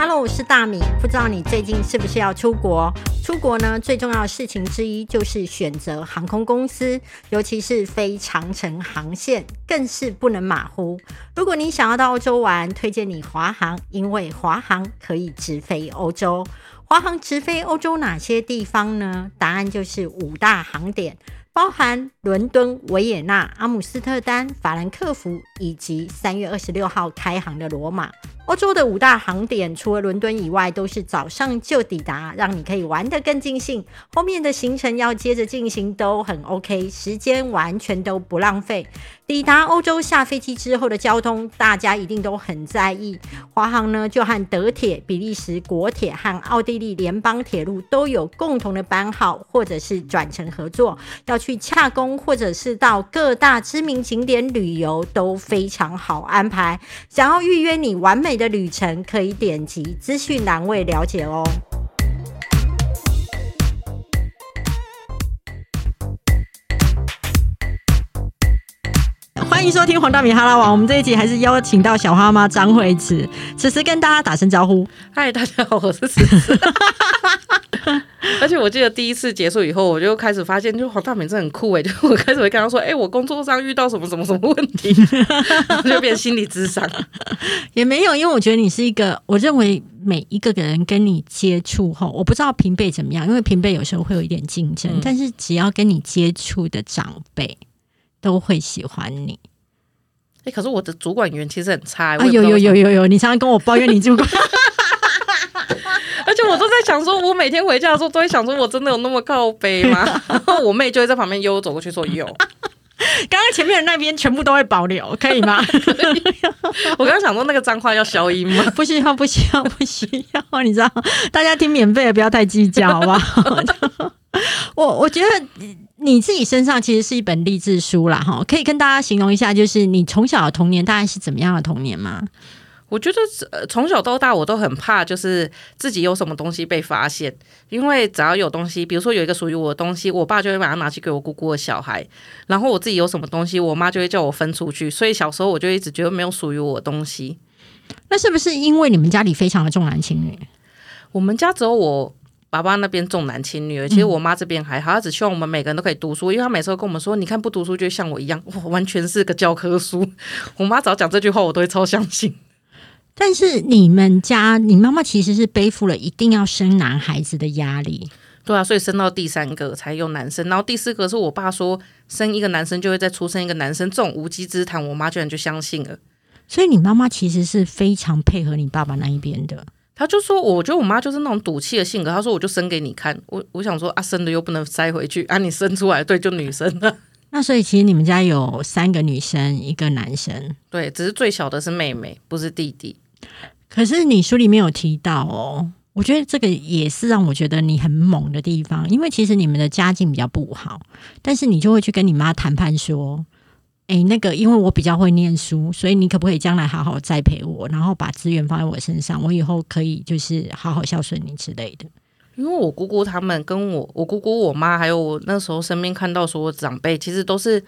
Hello，我是大米。不知道你最近是不是要出国？出国呢，最重要的事情之一就是选择航空公司，尤其是飞长程航线，更是不能马虎。如果你想要到欧洲玩，推荐你华航，因为华航可以直飞欧洲。华航直飞欧洲哪些地方呢？答案就是五大航点。包含伦敦、维也纳、阿姆斯特丹、法兰克福，以及三月二十六号开航的罗马。欧洲的五大航点，除了伦敦以外，都是早上就抵达，让你可以玩得更尽兴。后面的行程要接着进行，都很 OK，时间完全都不浪费。抵达欧洲下飞机之后的交通，大家一定都很在意。华航呢，就和德铁、比利时国铁和奥地利联邦铁路都有共同的班号，或者是转乘合作，要去洽公或者是到各大知名景点旅游都非常好安排。想要预约你完美的旅程，可以点击资讯栏位了解哦。欢迎收听黄大米哈拉王，我们这一集还是邀请到小花妈张惠慈，此时跟大家打声招呼。嗨，大家好，我是慈慈。而且我记得第一次结束以后，我就开始发现，就黄大米真的很酷哎！就我开始会跟他说：“哎，我工作上遇到什么什么什么问题，就变心理智商。”也没有，因为我觉得你是一个，我认为每一个人跟你接触后，我不知道平辈怎么样，因为平辈有时候会有一点竞争，但是只要跟你接触的长辈都会喜欢你。哎，可是我的主管员其实很差。啊，有有有有有，你常常跟我抱怨你主管。而且我都在想，说我每天回家的时候都会想，说我真的有那么靠背吗？然后我妹就会在旁边悠悠走过去说有。刚刚前面的那边全部都会保留，可以吗？我刚刚想说那个脏话要消音吗？不需要，不需要，不需要。你知道，大家听免费的不要太计较，好不好？我我觉得你自己身上其实是一本励志书啦，哈，可以跟大家形容一下，就是你从小的童年大概是怎么样的童年吗？我觉得呃从小到大我都很怕，就是自己有什么东西被发现，因为只要有东西，比如说有一个属于我的东西，我爸就会把它拿去给我姑姑的小孩，然后我自己有什么东西，我妈就会叫我分出去，所以小时候我就一直觉得没有属于我的东西。那是不是因为你们家里非常的重男轻女？我们家只有我爸爸那边重男轻女，其实我妈这边还好，她只希望我们每个人都可以读书，因为她每次都跟我们说，你看不读书就像我一样，我完全是个教科书。我妈只要讲这句话，我都会超相信。但是你们家，你妈妈其实是背负了一定要生男孩子的压力，对啊，所以生到第三个才有男生，然后第四个是我爸说生一个男生就会再出生一个男生，这种无稽之谈，我妈居然就相信了。所以你妈妈其实是非常配合你爸爸那一边的。她就说，我觉得我妈就是那种赌气的性格。他说，我就生给你看。我我想说，啊，生的又不能塞回去，啊，你生出来对，就女生了。那所以其实你们家有三个女生，一个男生，对，只是最小的是妹妹，不是弟弟。可是你书里面有提到哦，我觉得这个也是让我觉得你很猛的地方，因为其实你们的家境比较不好，但是你就会去跟你妈谈判说，哎，那个因为我比较会念书，所以你可不可以将来好好栽培我，然后把资源放在我身上，我以后可以就是好好孝顺你之类的。因为我姑姑他们跟我，我姑姑、我妈还有我那时候身边看到所有长辈，其实都是。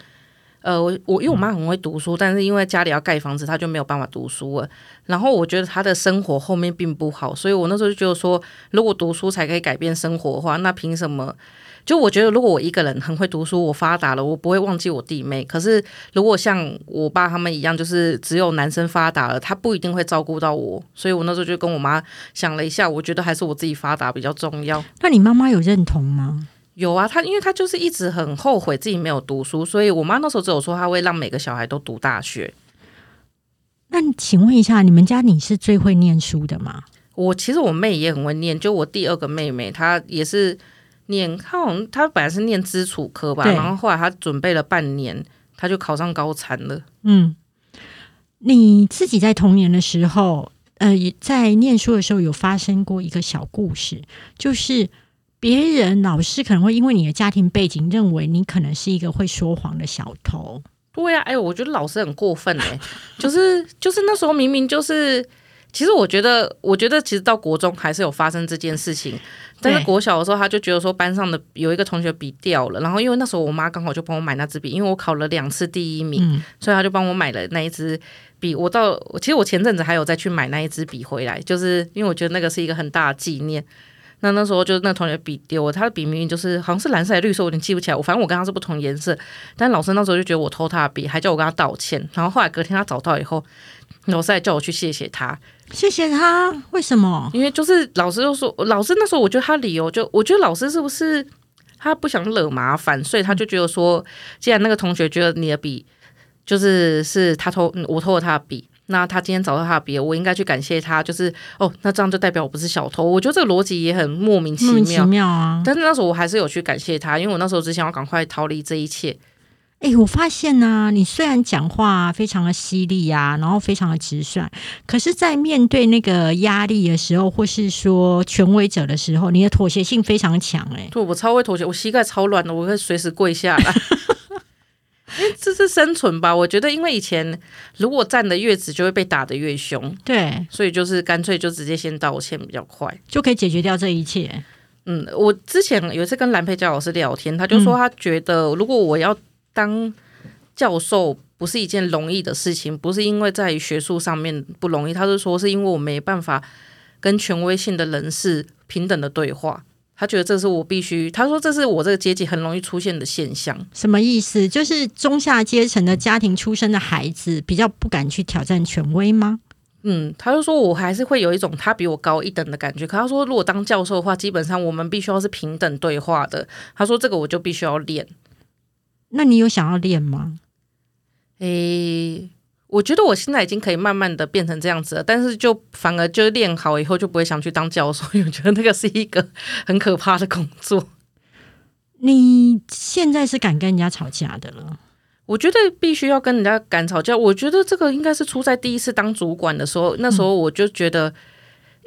呃，我我因为我妈很会读书，但是因为家里要盖房子，她就没有办法读书了。然后我觉得她的生活后面并不好，所以我那时候就觉得说，如果读书才可以改变生活的话，那凭什么？就我觉得，如果我一个人很会读书，我发达了，我不会忘记我弟妹。可是如果像我爸他们一样，就是只有男生发达了，他不一定会照顾到我。所以我那时候就跟我妈想了一下，我觉得还是我自己发达比较重要。那你妈妈有认同吗？有啊，他因为他就是一直很后悔自己没有读书，所以我妈那时候只有说她会让每个小孩都读大学。那请问一下，你们家你是最会念书的吗？我其实我妹也很会念，就我第二个妹妹，她也是念，他好像他本来是念基础科吧，然后后来他准备了半年，他就考上高产了。嗯，你自己在童年的时候，呃，在念书的时候有发生过一个小故事，就是。别人老师可能会因为你的家庭背景，认为你可能是一个会说谎的小偷。对呀，哎，我觉得老师很过分哎，就是就是那时候明明就是其实我觉得，我觉得其实到国中还是有发生这件事情，但是国小的时候他就觉得说班上的有一个同学笔掉了，然后因为那时候我妈刚好就帮我买那支笔，因为我考了两次第一名，嗯，所以他就帮我买了那一支笔。我到其实我前阵子还有再去买那一支笔回来，就是因为我觉得那个是一个很大的纪念。那那时候就是那同学笔丢了，他的笔明明就是好像是蓝色还是绿色，我有点记不起来。我反正我跟他是不同颜色，但老师那时候就觉得我偷他的笔，还叫我跟他道歉。然后后来隔天他找到以后，老师还叫我去谢谢他，谢谢他。为什么？因为就是老师就说，老师那时候我觉得他理由就，我觉得老师是不是他不想惹麻烦，所以他就觉得说，既然那个同学觉得你的笔就是是他偷，嗯我偷了他的笔。那他今天找到他的笔，我应该去感谢他，就是哦，那这样就代表我不是小偷。我觉得这个逻辑也很莫名其莫名其妙，妙啊！但是那时候我还是有去感谢他，因为我那时候只想要赶快逃离这一切。哎、我发现呢、你虽然讲话非常的犀利啊，然后非常的直率，可是，在面对那个压力的时候，或是说权威者的时候，你的妥协性非常强、哎，对我超会妥协，我膝盖超软的，我会随时跪下来。因为这是生存吧，我觉得，因为以前如果站得越直，就会被打得越凶，对，所以就是干脆就直接先道歉比较快。就可以解决掉这一切。嗯，我之前有一次跟蓝佩佳老师聊天，他就说他觉得如果我要当教授，不是一件容易的事情，不是因为在学术上面不容易，他是说是因为我没办法跟权威性的人士平等的对话。他觉得这是我必须，他说这是我这个阶级很容易出现的现象。什么意思？就是中下阶层的家庭出身的孩子比较不敢去挑战权威吗？嗯，他就说我还是会有一种他比我高一等的感觉。可他说，如果当教授的话，基本上我们必须要是平等对话的。他说这个我就必须要练。那你有想要练吗？诶，我觉得我现在已经可以慢慢的变成这样子了，但是就反而就练好以后就不会想去当教授，因为我觉得那个是一个很可怕的工作。你现在是敢跟人家吵架的了？我觉得必须要跟人家敢吵架。我觉得这个应该是出在第一次当主管的时候，那时候我就觉得，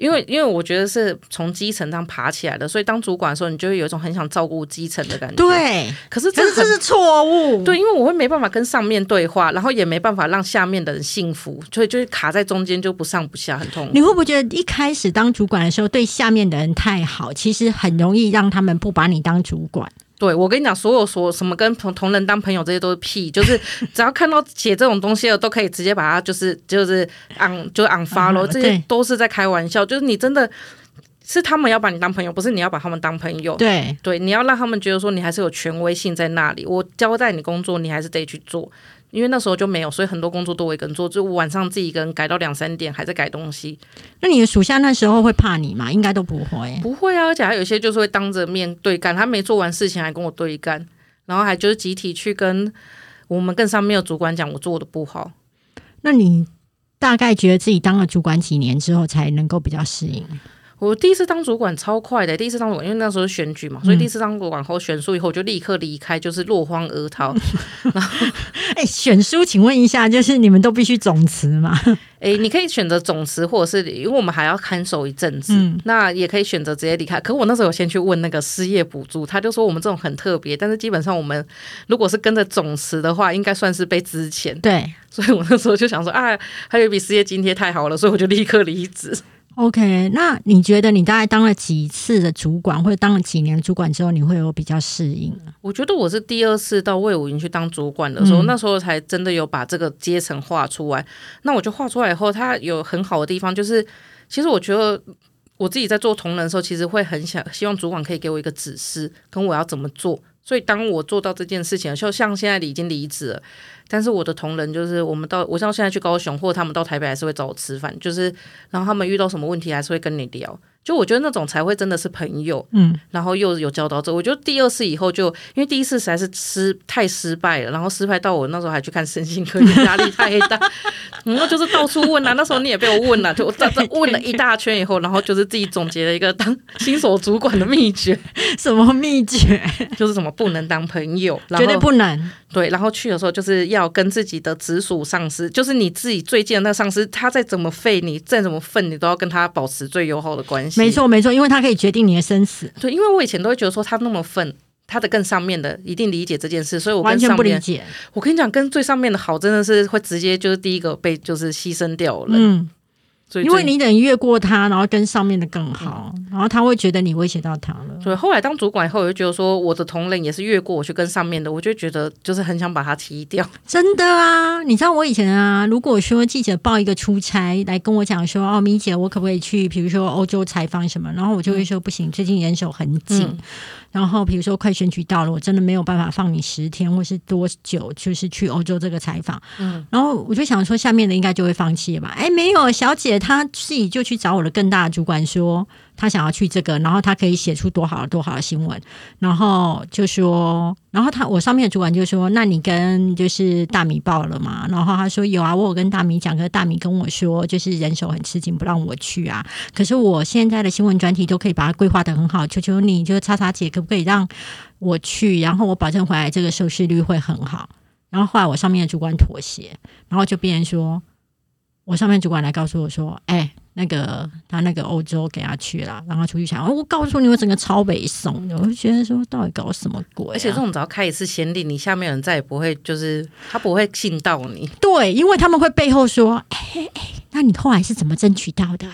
因为因为我觉得是从基层这样爬起来的，所以当主管的时候，你就会有一种很想照顾基层的感觉。，对，可是这这是错误。对，因为我会没办法跟上面对话，然后也没办法让下面的人幸福，所以就是卡在中间，就不上不下，很痛苦。你会不会觉得一开始当主管的时候，对下面的人太好，其实很容易让他们不把你当主管？对，我跟你讲，所有说什么跟同同人当朋友这些都是屁，就是 只要看到写这种东西的，都可以直接把它就是就是昂就昂发喽，嗯这些都是在开玩笑，就是你真的是他们要把你当朋友，不是你要把他们当朋友。对，对，你要让他们觉得说你还是有权威性在那里，我交代你工作，你还是得去做。因为那时候就没有，所以很多工作都我一个人做，就晚上自己一个人改到两三点，还在改东西。那你的属下那时候会怕你吗？应该都不会。不会啊，而且还有些就是会当着面对干，他没做完事情还跟我对干，然后还就是集体去跟我们更上面的主管讲我做的不好。那你大概觉得自己当了主管几年之后才能够比较适应？我第一次当主管超快的，第一次当主管，因为那时候是选举嘛，所以第一次当主管后选书以后，我就立刻离开，就是落荒而逃。哎、选书，请问一下，就是你们都必须总辞吗？诶，你可以选择总辞，或者是因为我们还要看守一阵子，嗯那也可以选择直接离开。可我那时候有先去问那个失业补助，他就说我们这种很特别，但是基本上我们如果是跟着总辞的话，应该算是被支遣。对所以我那时候就想说，啊，还有一笔失业津贴太好了，所以我就立刻离职。，OK。那你觉得你大概当了几次的主管，或者当了几年主管之后，你会有比较适应？我觉得我是第二次到魏武营去当主管的时候，嗯那时候才真的有把这个阶层画出来。那我就画出来以后，它有很好的地方，就是其实我觉得我自己在做同仁的时候，其实会很想希望主管可以给我一个指示，跟我要怎么做。所以当我做到这件事情的时候，像现在已经离职了，但是我的同仁就是我们到我像现在去高雄，或他们到台北还是会找我吃饭，就是然后他们遇到什么问题还是会跟你聊。就我觉得那种才会真的是朋友，嗯，然后又有教导者。我觉得第二次以后就，因为第一次实在是失太失败了，然后失败到我那时候还去看身心科，压力太大，然后就是到处问啊。那时候你也被我问了、就我这这问了一大圈以后，然后就是自己总结了一个当新手主管的秘诀，什么秘诀？就是什么不能当朋友，然后绝对不能。对，然后去的时候就是要跟自己的直属上司，就是你自己最近的那个上司，他再怎么废你，再怎么愤你，都要跟他保持最友好的关系。没，错，没错，因为他可以决定你的生死，对，因为我以前都会觉得说他那么愤。他的更上面的一定理解这件事，所以我完全跟上面，不理解。我跟你讲，跟最上面的好真的是会直接就是第一个被就是牺牲掉了。嗯，所以因为你等于越过他，然后跟上面的更好，然后他会觉得你威胁到他了。所以，后来当主管以后，我就觉得说我的同仁也是越过我去跟上面的，我就觉得就是很想把他踢掉。真的啊，你知道我以前啊，如果说记者报一个出差来跟我讲说，哦，米姐，我可不可以去，比如说欧洲采访什么，然后我就会说不行，最近人手很紧。然后比如说快选举到了，我真的没有办法放你十天或是多久，就是去欧洲这个采访。嗯，然后我就想说，下面的应该就会放弃吧？哎，没有，小姐她自己就去找我的更大的主管说。他想要去这个，然后他可以写出多好多好的新闻，然后就说，然后他我上面的主管就说，那你跟就是大米报了吗？然后他说有啊，我有跟大米讲，可是大米跟我说，就是人手很吃紧，不让我去啊。可是我现在的新闻专题都可以把它规划的很好，求求你，就是叉叉姐可不可以让我去？然后我保证回来这个收视率会很好。然后后来我上面的主管妥协，然后就变成说，我上面主管来告诉我说，哎。那个他那个欧洲给他去了，让他出去抢。我告诉你，我整个超北宋，我就觉得说，到底搞什么鬼？而且这种只要开一次先例，你下面人再也不会，就是他不会信到你。对，因为他们会背后说，哎哎，那你后来是怎么争取到的？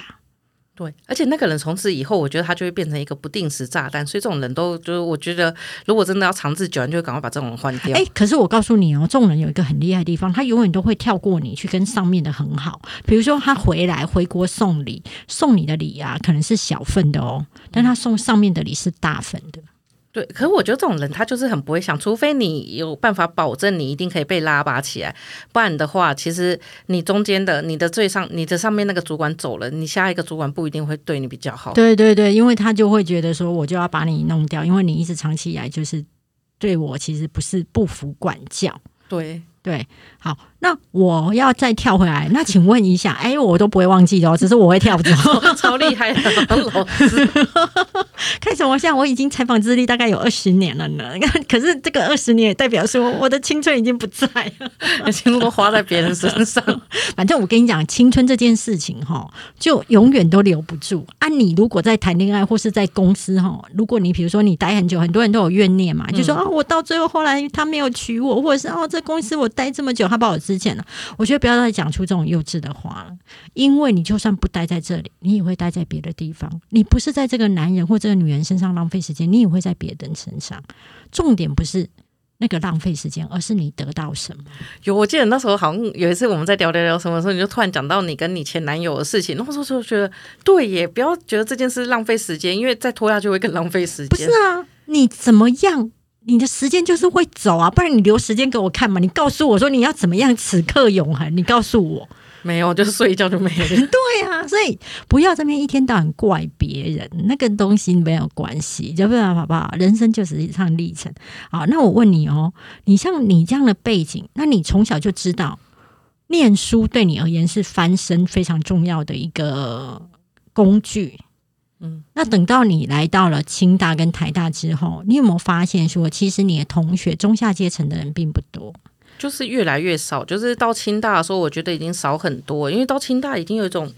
对，而且那个人从此以后，我觉得他就会变成一个不定时炸弹。所以这种人都就是，我觉得如果真的要长治久安，就会赶快把这种人换掉。哎，可是我告诉你哦，这种人有一个很厉害的地方，他永远都会跳过你去跟上面的很好。比如说他回来回国送礼，送你的礼啊，可能是小份的哦，但他送上面的礼是大份的。对，可是我觉得这种人他就是很不会想，除非你有办法保证你一定可以被拉拔起来，不然的话，其实你中间的你的最上你的上面那个主管走了，你下一个主管不一定会对你比较好。对对对，因为他就会觉得说，我就要把你弄掉，因为你一直长期以来就是对我其实不是不服管教。对对，好。那我要再跳回来，那请问一下，哎，我都不会忘记的哦，只是我会跳走，超厉害的老师。开什么玩笑？我已经采访资历大概有二十年了呢。可是这个二十年也代表说我的青春已经不在了，全部都花在别人身上。反正我跟你讲，青春这件事情哈，就永远都留不住啊。你如果在谈恋爱或是在公司哈，如果你比如说你待很久，很多人都有怨念嘛，就说啊，我到最后后来他没有娶我，或者是哦，这公司我待这么久，他把我。之前了，我觉得不要再讲出这种幼稚的话了，因为你就算不待在这里，你也会待在别的地方。你不是在这个男人或这个女人身上浪费时间，你也会在别人身上。重点不是那个浪费时间，而是你得到什么。有，我记得那时候好像有一次我们在聊聊聊什么时候，你就突然讲到你跟你前男友的事情，那时候就觉得对耶，不要觉得这件事浪费时间，因为再拖下去会更浪费时间。不是啊，你怎么样？你的时间就是会走啊，不然你留时间给我看嘛？你告诉我说你要怎么样此刻永恒？你告诉我，没有，就是睡一觉就没了。对啊，所以不要这边一天到晚怪别人，那个东西没有关系，就不然好不好？人生就是一趟历程。好，那我问你哦，你像你这样的背景，那你从小就知道念书对你而言是翻身非常重要的一个工具。嗯，那等到你来到了清大跟台大之后，你有没有发现说，其实你的同学中下阶层的人并不多，就是越来越少。就是到清大的时候，我觉得已经少很多，因为到清大已经有一种，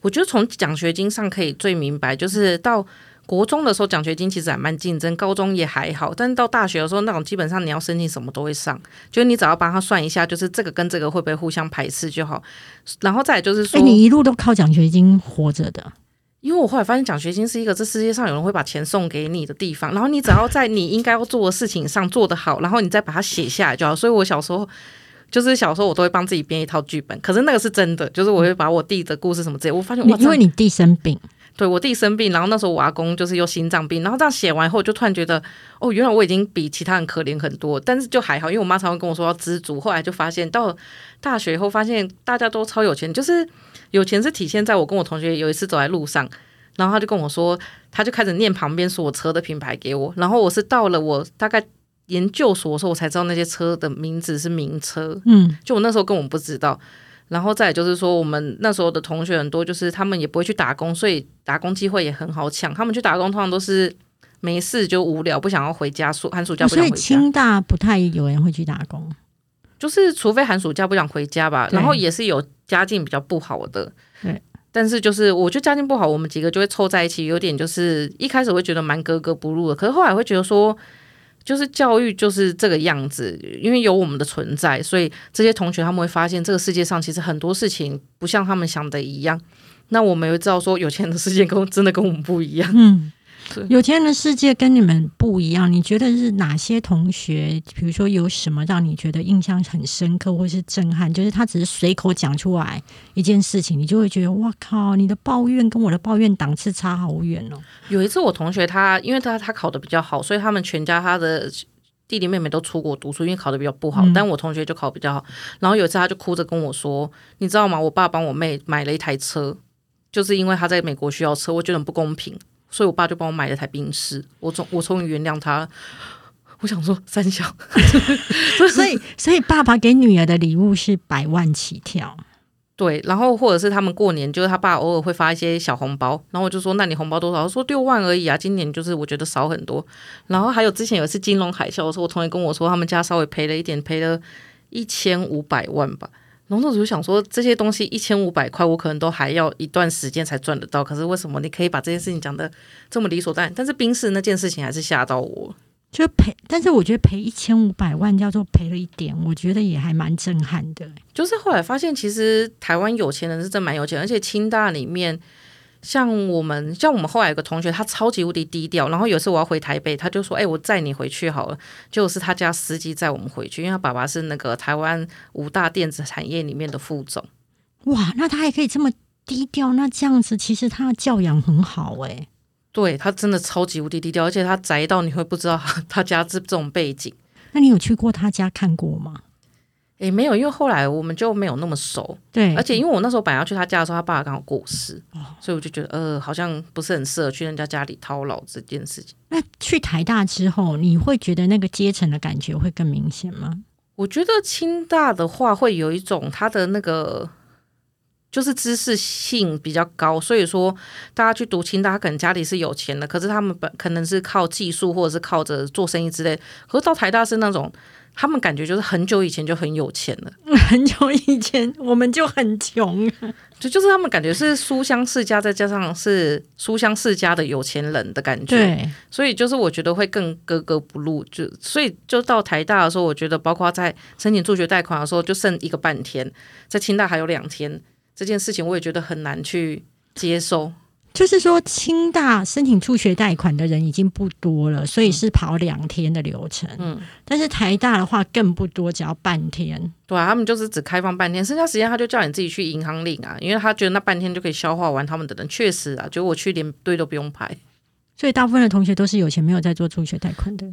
我觉得从奖学金上可以最明白，就是到国中的时候奖学金其实还蛮竞争，高中也还好，但是到大学的时候，那种基本上你要申请什么都会上，就你只要帮他算一下，就是这个跟这个会不会互相排斥就好。然后再就是说，你一路都靠奖学金活着的。因为我后来发现，奖学金是一个这世界上有人会把钱送给你的地方，然后你只要在你应该要做的事情上做得好，然后你再把它写下来就好。所以我小时候就是小时候我都会帮自己编一套剧本，可是那个是真的，就是我会把我弟的故事什么之类，我发现因为你弟生病，对我弟生病，然后那时候我阿公就是又心脏病，然后这样写完以后，就突然觉得哦，原来我已经比其他人可怜很多，但是就还好，因为我妈常常跟我说要知足。后来就发现到大学以后，发现大家都超有钱，就是。有钱是体现在我跟我同学有一次走在路上，然后他就跟我说，他就开始念旁边锁车的品牌给我，然后我是到了我大概研究所的时候，我才知道那些车的名字是名车，嗯，就我那时候根本不知道。然后再就是说，我们那时候的同学很多，就是他们也不会去打工，所以打工机会也很好抢。他们去打工通常都是没事就无聊，不想要回家，暑寒暑假不想回家。所以清大不太有人会去打工。就是除非寒暑假不想回家吧，然后也是有家境比较不好的，对。但是就是我觉得家境不好，我们几个就会凑在一起，有点就是一开始会觉得蛮格格不入的，可是后来会觉得说，就是教育就是这个样子，因为有我们的存在，所以这些同学他们会发现这个世界上其实很多事情不像他们想的一样。那我们会知道说，有钱人的世界跟真的跟我们不一样。嗯，有钱人的世界跟你们不一样。你觉得是哪些同学？比如说有什么让你觉得印象很深刻，或是震撼？就是他只是随口讲出来一件事情，你就会觉得哇靠，你的抱怨跟我的抱怨档次差好远哦。有一次我同学他，因为他他考的比较好，所以他们全家他的弟弟妹妹都出国读书，因为考的比较不好。但我同学就考比较好。然后有一次他就哭着跟我说：“你知道吗？我爸帮我妹买了一台车。”就是因为他在美国需要车，我觉得很不公平，所以我爸就帮我买了台宾士。我终我终于原谅他。我想说三小，所以所以爸爸给女儿的礼物是百万起跳。对，然后或者是他们过年，就是他爸偶尔会发一些小红包，然后我就说那你红包多少？他说六万而已啊，今年就是我觉得少很多。然后还有之前有一次金融海啸的时候，我同学跟我说他们家稍微赔了一点，赔了一千五百万吧。然后我就想说，这些东西一千五百块，我可能都还要一段时间才赚得到。可是为什么你可以把这件事情讲的这么理所当然？但是冰室那件事情还是吓到我，就赔。但是我觉得赔一千五百万叫做赔了一点，我觉得也还蛮震撼的。就是后来发现，其实台湾有钱人是真蛮有钱，而且清大里面。像我们，像我们后来有个同学，他超级无敌低调。然后有次我要回台北，他就说：“哎，我载你回去好了。”就是他家司机载我们回去，因为他爸爸是那个台湾五大电子产业里面的副总。哇，那他还可以这么低调？那这样子其实他的教养很好哎。对他真的超级无敌低调，而且他宅到你会不知道他家这这种背景。那你有去过他家看过吗？诶，没有，因为后来我们就没有那么熟。对，而且因为我那时候本来要去他家的时候，他爸爸刚好过世，所以我就觉得呃，好像不是很适合去人家家里掏老这件事情。那去台大之后，你会觉得那个阶层的感觉会更明显吗？我觉得清大的话会有一种他的那个就是知识性比较高，所以说大家去读清大，他可能家里是有钱的，可是他们本可能是靠技术或者是靠着做生意之类，可是到台大是那种。他们感觉就是很久以前就很有钱了，很久以前我们就很穷，就就是他们感觉是书香世家，再加上是书香世家的有钱人的感觉，对，所以就是我觉得会更格格不入，就所以就到台大的时候，我觉得包括在申请助学贷款的时候，就剩一个半天，在清大还有两天，这件事情我也觉得很难去接受。就是说，清大申请助学贷款的人已经不多了，所以是跑两天的流程。嗯，但是台大的话更不多，只要半天。对啊，他们就是只开放半天，剩下时间他就叫你自己去银行领啊，因为他觉得那半天就可以消化完他们的人。确实啊，就我去连队都不用排。所以大部分的同学都是有钱，没有在做助学贷款的。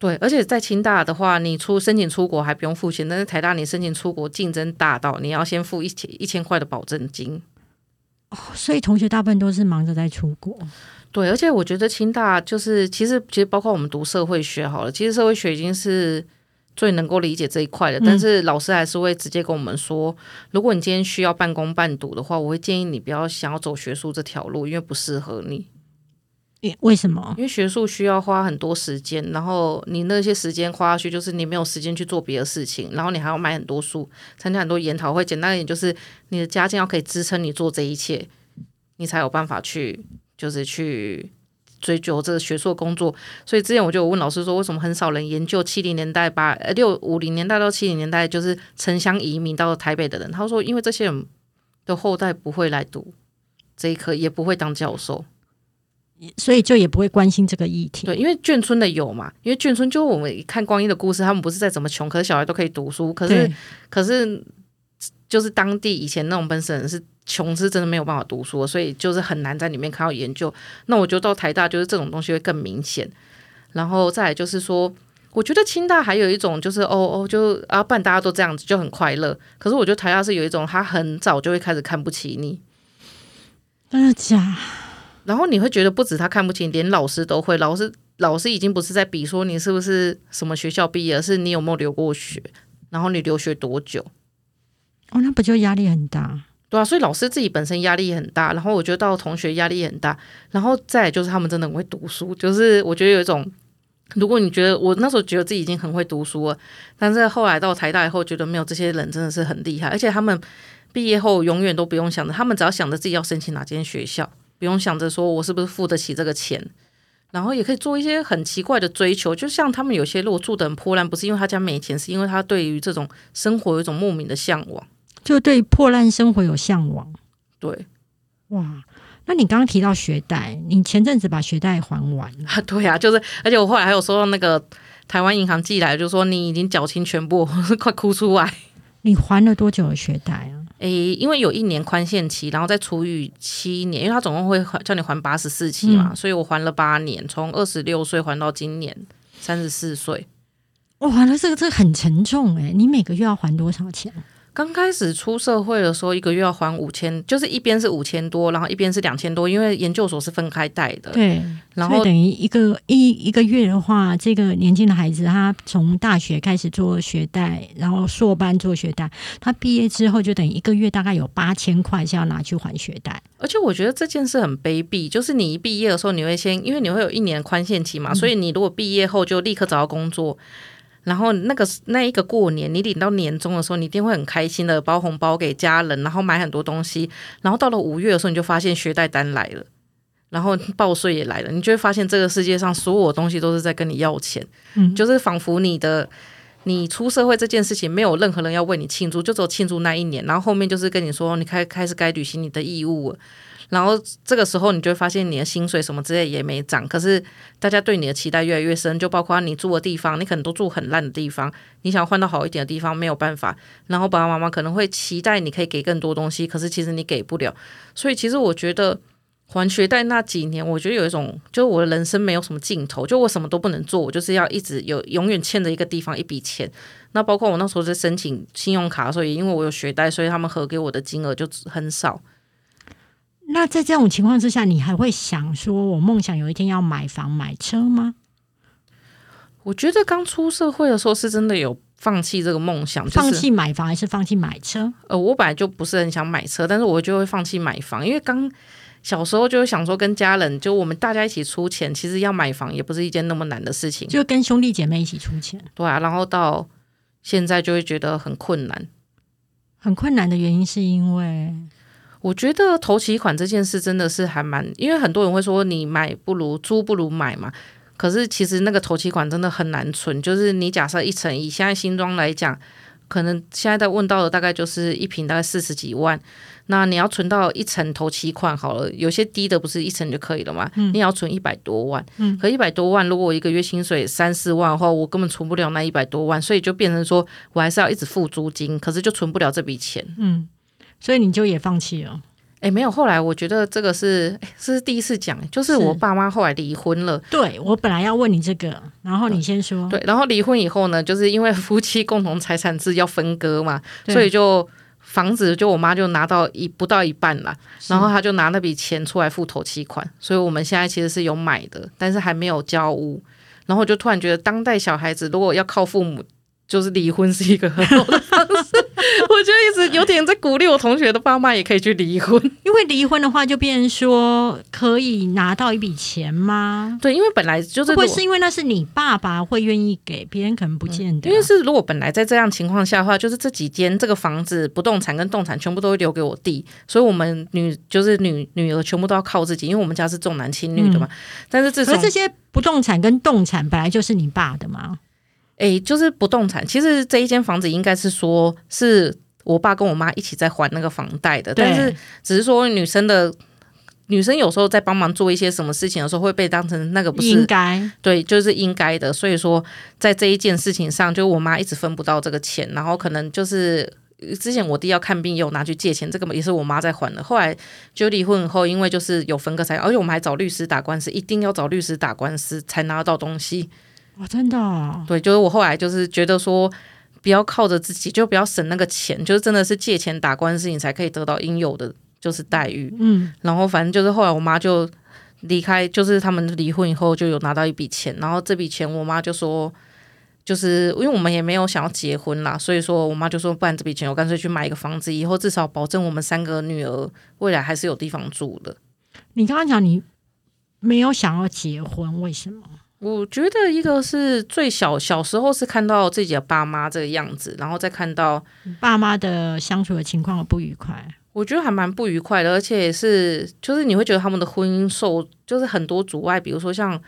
对，而且在清大的话，你出申请出国还不用付钱，但是台大你申请出国竞争大到你要先付一千一千块的保证金。哦，所以同学大部分都是忙着在出国。对，而且我觉得清大就是其实其实包括我们读社会学好了，其实社会学已经是最能够理解这一块的。但是老师还是会直接跟我们说，如果你今天需要半工半读的话，我会建议你不要想要走学术这条路，因为不适合你。为什么？因为学术需要花很多时间，然后你那些时间花下去，就是你没有时间去做别的事情，然后你还要买很多书，参加很多研讨会。简单一点，就是你的家境要可以支撑你做这一切，你才有办法去，就是去追究这个学术工作。所以之前我就问老师说，为什么很少人研究七零年代、八六五零年代到七零年代，就是城乡移民到台北的人？他说，因为这些人的后代不会来读这一科，也不会当教授。所以就也不会关心这个议题。对，因为眷村的有嘛，因为眷村就我们看光阴的故事，他们不是再怎么穷，可是小孩都可以读书。可是，可是就是当地以前那种本省人是穷，是真的没有办法读书，所以就是很难在里面看到研究。那我觉得到台大就是这种东西会更明显。然后再来就是说，我觉得清大还有一种就是哦哦，就啊，不然大家都这样子就很快乐。可是我觉得台大是有一种，他很早就会开始看不起你。真的假？然后你会觉得不止他看不清，连老师都会。老师老师已经不是在比说你是不是什么学校毕业，而是你有没有留过学，然后你留学多久。哦，那不就压力很大？对啊，所以老师自己本身压力很大，然后我觉得到同学压力很大，然后再就是他们真的很会读书。就是我觉得有一种，如果你觉得我那时候觉得自己已经很会读书了，但是后来到台大以后，觉得没有这些人真的是很厉害，而且他们毕业后永远都不用想着，他们只要想着自己要申请哪间学校。不用想着说我是不是付得起这个钱，然后也可以做一些很奇怪的追求，就像他们有些如果住的很破烂，不是因为他家没钱，是因为他对于这种生活有一种莫名的向往。就对破烂生活有向往。对，哇，那你刚刚提到学贷，你前阵子把学贷还完了，啊，对啊，就是，而且我后来还有收到那个台湾银行寄来，就说你已经缴清全部，我是快哭出来。你还了多久的学贷啊？诶，因为有一年宽限期，然后再除以七年，因为他总共会还叫你还八十四期嘛，所以我还了八年，从二十六岁还到今年三十四岁。哇，那这个这个很沉重哎，你每个月要还多少钱？刚开始出社会的时候，一个月要还五千，就是一边是五千多，然后一边是两千多，因为研究所是分开贷的。对，然后等于一个一一个月的话，这个年轻的孩子他从大学开始做学贷，然后硕班做学贷，他毕业之后就等于一个月大概有八千块是要拿去还学贷。而且我觉得这件事很卑鄙，就是你一毕业的时候，你会先，因为你会有一年宽限期嘛，所以你如果毕业后就立刻找到工作，然后那个那一个过年，你领到年终的时候，你一定会很开心的包红包给家人，然后买很多东西，然后到了五月的时候，你就发现学贷单来了。然后报税也来了，你就会发现这个世界上所有东西都是在跟你要钱，嗯就是仿佛你的你出社会这件事情没有任何人要为你庆祝，就只有庆祝那一年，然后后面就是跟你说你开开始该履行你的义务了，然后这个时候你就会发现你的薪水什么之类也没涨，可是大家对你的期待越来越深，就包括你住的地方，你可能都住很烂的地方，你想换到好一点的地方没有办法，然后爸爸妈妈可能会期待你可以给更多东西，可是其实你给不了，所以其实我觉得。还学贷那几年，我觉得有一种，就是我的人生没有什么尽头，就我什么都不能做，我就是要一直有永远欠着一个地方一笔钱。那包括我那时候在申请信用卡的时候，也因为我有学贷，所以他们核给我的金额就很少。那在这种情况之下，你还会想说，我梦想有一天要买房买车吗？我觉得刚出社会的时候是真的有放弃这个梦想，就是、放弃买房还是放弃买车？呃，我本来就不是很想买车，但是我就会放弃买房，因为刚小时候就会想说跟家人就我们大家一起出钱，其实要买房也不是一件那么难的事情，就跟兄弟姐妹一起出钱，对啊，然后到现在就会觉得很困难。很困难的原因是因为我觉得头期款这件事真的是还蛮，因为很多人会说你买不如租不如买嘛。可是其实那个头期款真的很难存，就是你假设一层，以现在新装来讲，可能现在在问到的大概就是一平大概四十几万，那你要存到一层头期款好了，有些低的不是一层就可以了嘛，你也要存一百多万，嗯可一百多万如果我一个月薪水三四万的话，我根本存不了那一百多万，所以就变成说我还是要一直付租金，可是就存不了这笔钱。嗯，所以你就也放弃了。哎，没有，后来我觉得这个是，这是第一次讲，就是我爸妈后来离婚了。对我本来要问你这个，然后你先说。对，然后离婚以后呢，就是因为夫妻共同财产制要分割嘛，所以就房子就我妈就拿到一不到一半啦，是然后她就拿那笔钱出来付头期款，所以我们现在其实是有买的，但是还没有交屋。然后我就突然觉得，当代小孩子如果要靠父母，就是离婚是一个很好的。我就一直有点在鼓励我同学的爸妈也可以去离婚。因为离婚的话，就变成说可以拿到一笔钱吗？对，因为本来就是会不会是因为那是你爸爸会愿意给，别人可能不见得啊、因为是如果本来在这样情况下的话，就是这几间这个房子不动产跟动产全部都会留给我弟，所以我们女就是女女儿全部都要靠自己，因为我们家是重男轻女的嘛。但是这些不动产跟动产本来就是你爸的嘛。诶，就是不动产，其实这一间房子应该是说是我爸跟我妈一起在还那个房贷的，但是只是说女生的。女生有时候在帮忙做一些什么事情的时候，会被当成那个不是应该对，就是应该的。所以说，在这一件事情上，就我妈一直分不到这个钱，然后可能就是之前我弟要看病，也有拿去借钱，这个也是我妈在还的。后来就离婚后，因为就是有分割财产，而且我们还找律师打官司，一定要找律师打官司才拿得到东西。哦，真的、哦，对，就是我后来就是觉得说。不要靠着自己，就不要省那个钱，就是真的是借钱打官司，你才可以得到应有的就是待遇。嗯，然后反正就是后来我妈就离开，就是他们离婚以后就有拿到一笔钱，然后这笔钱我妈就说，就是因为我们也没有想要结婚啦，所以说我妈就说，不然这笔钱我干脆去买一个房子，以后至少保证我们三个女儿未来还是有地方住的。你刚刚讲你没有想要结婚，为什么？我觉得一个是最小小时候是看到自己的爸妈这个样子，然后再看到爸妈的相处的情况不愉快，我觉得还蛮不愉快的，而且也是就是你会觉得他们的婚姻受就是很多阻碍，比如说像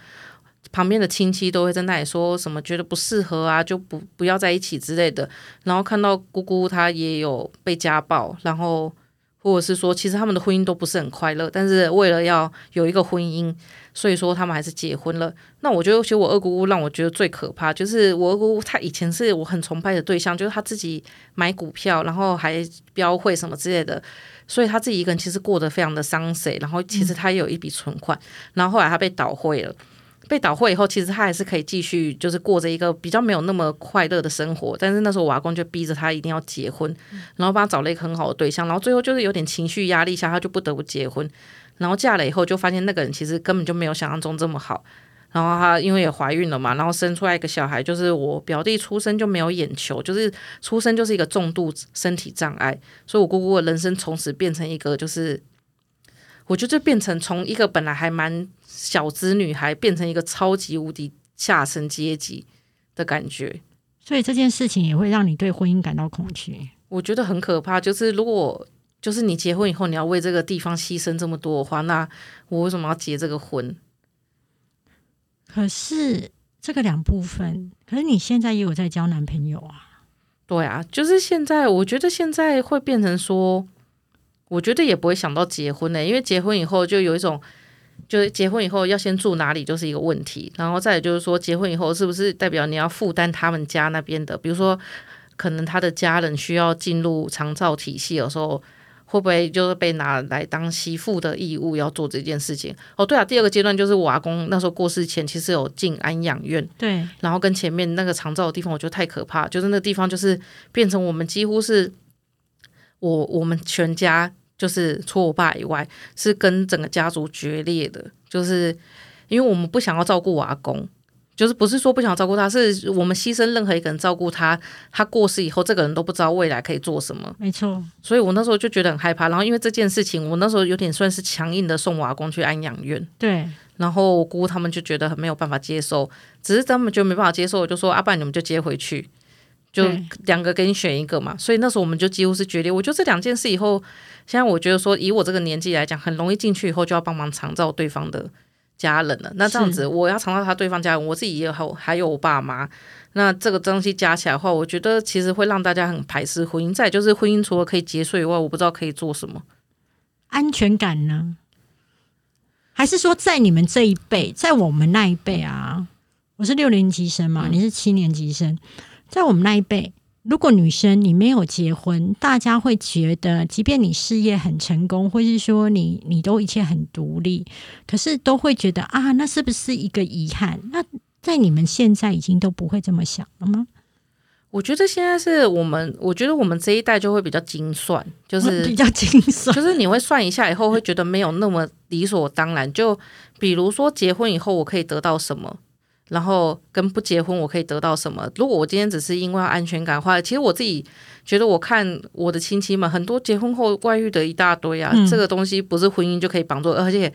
旁边的亲戚都会在那里说什么觉得不适合啊，就不不要在一起之类的。然后看到姑姑她也有被家暴，然后或者是说其实他们的婚姻都不是很快乐，但是为了要有一个婚姻，所以说他们还是结婚了。那我觉得其实我二姑姑让我觉得最可怕，就是我二姑姑她以前是我很崇拜的对象，就是她自己买股票，然后还标会什么之类的。所以她自己一个人其实过得非常的伤谁，然后其实她也有一笔存款，然后后来她被倒汇了，被倒会以后，其实他还是可以继续就是过着一个比较没有那么快乐的生活，但是那时候我阿公就逼着他一定要结婚，然后帮他找了一个很好的对象，然后最后就是有点情绪压力下，他就不得不结婚，然后嫁了以后就发现那个人其实根本就没有想象中这么好。然后她因为也怀孕了嘛，然后生出来一个小孩，就是我表弟出生就没有眼球，就是出生就是一个重度身体障碍，所以我姑姑的人生从此变成一个就是，我觉得变成从一个本来还蛮小资女孩，变成一个超级无敌下层阶级的感觉。所以这件事情也会让你对婚姻感到恐惧。我觉得很可怕，就是如果就是你结婚以后你要为这个地方牺牲这么多的话，那我为什么要结这个婚？可是这个两部分，可是你现在也有在交男朋友啊？对啊，就是现在，我觉得现在会变成说，我觉得也不会想到结婚呢，因为结婚以后就有一种，就是结婚以后要先住哪里就是一个问题，然后再就是说，结婚以后是不是代表你要负担他们家那边的，比如说可能他的家人需要进入长照体系，有时候。会不会就是被拿来当媳妇的义务要做这件事情？哦，对啊，第二个阶段就是我阿公那时候过世前，其实有进安养院，对，然后跟前面那个长照的地方，我觉得太可怕，就是那个地方就是变成我们几乎是，我我们全家就是除我爸以外，是跟整个家族决裂的，就是因为我们不想要照顾我阿公。就是不是说不想照顾他，是我们牺牲任何一个人照顾他，他过世以后，这个人都不知道未来可以做什么。没错，所以我那时候就觉得很害怕。然后因为这件事情，我那时候有点算是强硬的送我阿公去安养院。对，然后我姑姑他们就觉得很没有办法接受，只是他们就没办法接受，我就说阿爸你们就接回去，就两个给你选一个嘛。所以那时候我们就几乎是决裂。我觉得这两件事以后，现在我觉得说以我这个年纪来讲，很容易进去以后就要帮忙长照对方的。家人了，那这样子我要尝到他对方家人，我自己也有还有我爸妈，那这个东西加起来的话，我觉得其实会让大家很排斥婚姻。再就是婚姻除了可以结束以外，我不知道可以做什么安全感呢？还是说在你们这一辈，在我们那一辈啊？我是六年级生嘛，你是七年级生，在我们那一辈。如果女生你没有结婚，大家会觉得，即便你事业很成功，或是说你你都一切很独立，可是都会觉得啊，那是不是一个遗憾？那在你们现在已经都不会这么想了吗？我觉得现在是我们，我觉得我们这一代就会比较精算，就是 比较精算，就是你会算一下以后会觉得没有那么理所当然。就比如说结婚以后，我可以得到什么？然后跟不结婚，我可以得到什么？如果我今天只是因为安全感的话，其实我自己觉得，我看我的亲戚们很多结婚后外遇的一大堆啊，这个东西不是婚姻就可以绑住，而且